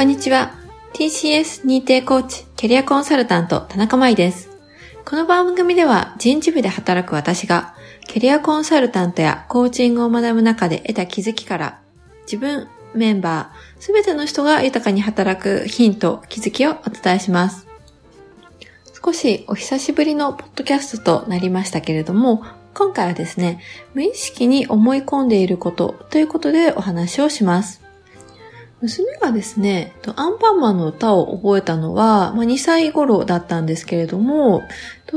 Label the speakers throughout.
Speaker 1: こんにちは。TCS 認定コーチ、キャリアコンサルタント、田中舞です。この番組では人事部で働く私が、キャリアコンサルタントやコーチングを学ぶ中で得た気づきから、自分、メンバー、すべての人が豊かに働くヒント、気づきをお伝えします。少しお久しぶりのポッドキャストとなりましたけれども、今回はですね、無意識に思い込んでいることということでお話をします。娘がですね、アンパンマンの歌を覚えたのは、まあ、2歳頃だったんですけれども、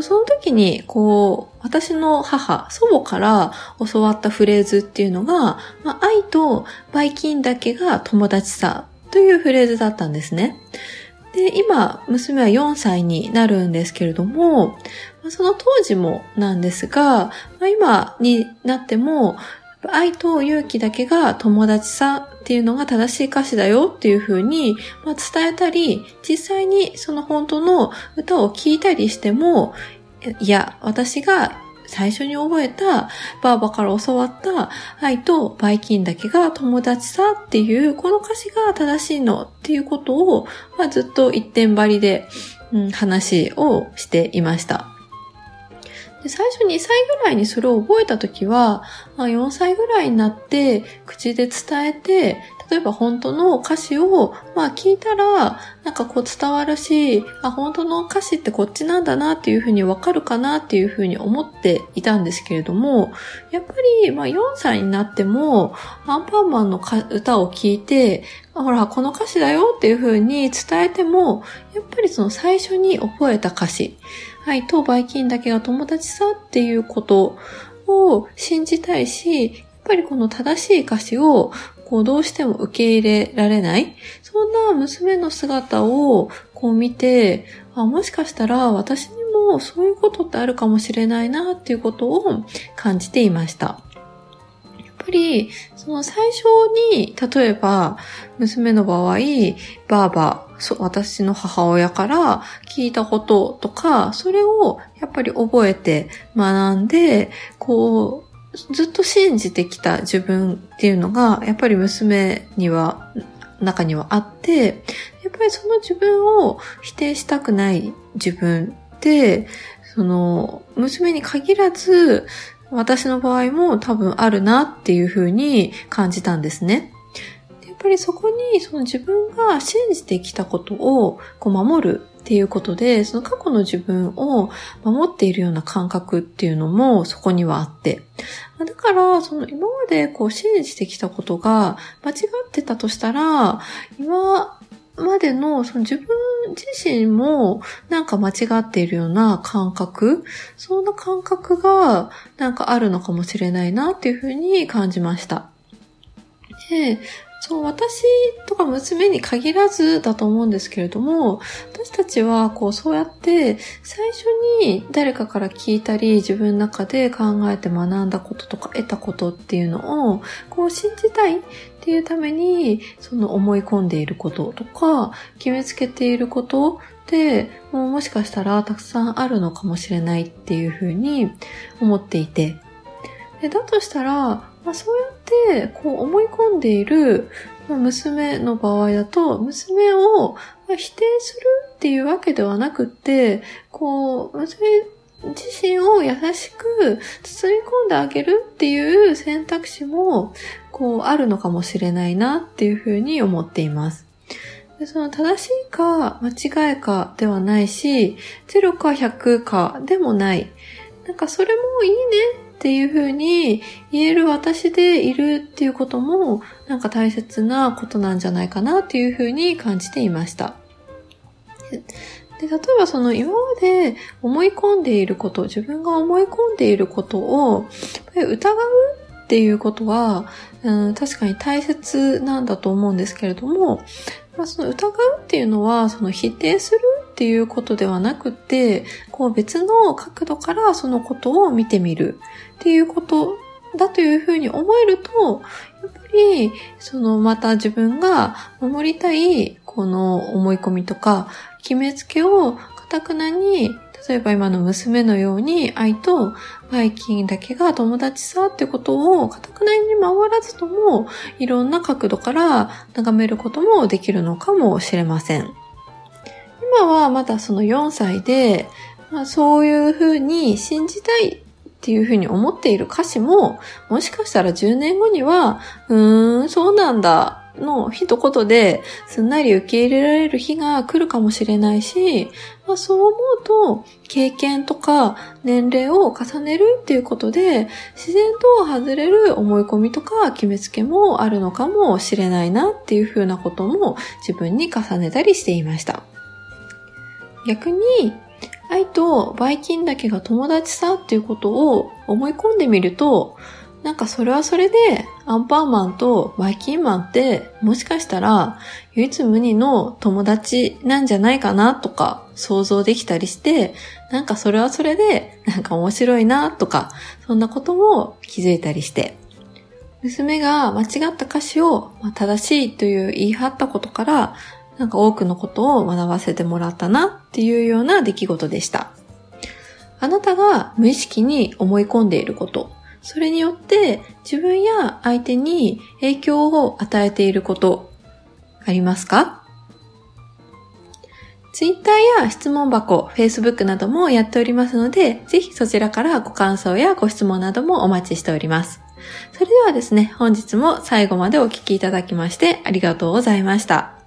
Speaker 1: その時に、こう、私の母、祖母から教わったフレーズっていうのが、まあ、愛とバイキンだけが友達さというフレーズだったんですね。で、今、娘は4歳になるんですけれども、その当時もなんですが、今になっても、愛と勇気だけが友達さっていうのが正しい歌詞だよっていうふうに、ま、伝えたり、実際にその本当の歌を聴いたりしても、いや、私が最初に覚えたバーバから教わった愛とバイキンだけが友達さっていうこの歌詞が正しいのっていうことを、まあ、ずっと一点張りで、うん、話をしていました。で最初2歳ぐらいにそれを覚えた時は、まあ、4歳ぐらいになって口で伝えて、例えば本当の歌詞を、まあ聞いたら、なんかこう伝わるし、あ、本当の歌詞ってこっちなんだなっていうふうにわかるかなっていうふうに思っていたんですけれども、やっぱり、まあ4歳になっても、アンパンマンの歌を聞いて、ほら、この歌詞だよっていうふうに伝えても、やっぱりその最初に覚えた歌詞、はい、当バイキンだけが友達さっていうことを信じたいし、やっぱりこの正しい歌詞をこうどうしても受け入れられない。そんな娘の姿をこう見て、あもしかしたら私にもそういうことってあるかもしれないなっていうことを感じていました。やっぱり、その最初に、例えば、娘の場合、ばあば、私の母親から聞いたこととか、それをやっぱり覚えて学んで、こう、ずっと信じてきた自分っていうのが、やっぱり娘には、中にはあって、やっぱりその自分を否定したくない自分って、その、娘に限らず、私の場合も多分あるなっていうふうに感じたんですね。ぱりそこにその自分が信じてきたことをこう守るっていうことで、その過去の自分を守っているような感覚っていうのもそこにはあって。だから、その今までこう信じてきたことが間違ってたとしたら、今までのその自分自身もなんか間違っているような感覚、そんな感覚がなんかあるのかもしれないなっていうふうに感じました。で、そう、私とか娘に限らずだと思うんですけれども、私たちはこうそうやって最初に誰かから聞いたり自分の中で考えて学んだこととか得たことっていうのをこう信じたいっていうためにその思い込んでいることとか決めつけていることってもうもしかしたらたくさんあるのかもしれないっていうふうに思っていて。でだとしたらまあ、そうやって、こう思い込んでいる、娘の場合だと、娘を否定するっていうわけではなくて、こう、娘自身を優しく包み込んであげるっていう選択肢も、こう、あるのかもしれないなっていうふうに思っています。でその正しいか間違いかではないし、0か100かでもない。なんかそれもいいねっていう風に言える私でいるっていうこともなんか大切なことなんじゃないかなっていう風に感じていました。で例えばその今まで思い込んでいること、自分が思い込んでいることを疑うっていうことは、うん、確かに大切なんだと思うんですけれども、まあ、その疑うっていうのは、その否定するっていうことではなくて、こう別の角度からそのことを見てみるっていうことだというふうに思えると、やっぱり、そのまた自分が守りたいこの思い込みとか決めつけをかたくなに例えば今の娘のように愛とバイキンだけが友達さってことを固くなに守らずともいろんな角度から眺めることもできるのかもしれません。今はまだその4歳で、まあ、そういうふうに信じたいっていうふうに思っている歌詞も、もしかしたら10年後には、うーん、そうなんだ、の一言ですんなり受け入れられる日が来るかもしれないし、まあ、そう思うと経験とか年齢を重ねるっていうことで自然と外れる思い込みとか決めつけもあるのかもしれないなっていうふうなことも自分に重ねたりしていました。逆に愛とバイキンだけが友達さっていうことを思い込んでみるとなんかそれはそれで、アンパンマンとバイキンマンって、もしかしたら、唯一無二の友達なんじゃないかなとか想像できたりして、なんかそれはそれで、なんか面白いなとか、そんなことも気づいたりして。娘が間違った歌詞を正しいという言い張ったことから、なんか多くのことを学ばせてもらったなっていうような出来事でした。あなたが無意識に思い込んでいること、それによって自分や相手に影響を与えていることありますか？ツイッターや質問箱、Facebook などもやっておりますので、ぜひそちらからご感想やご質問などもお待ちしております。それではですね、本日も最後までお聴きいただきましてありがとうございました。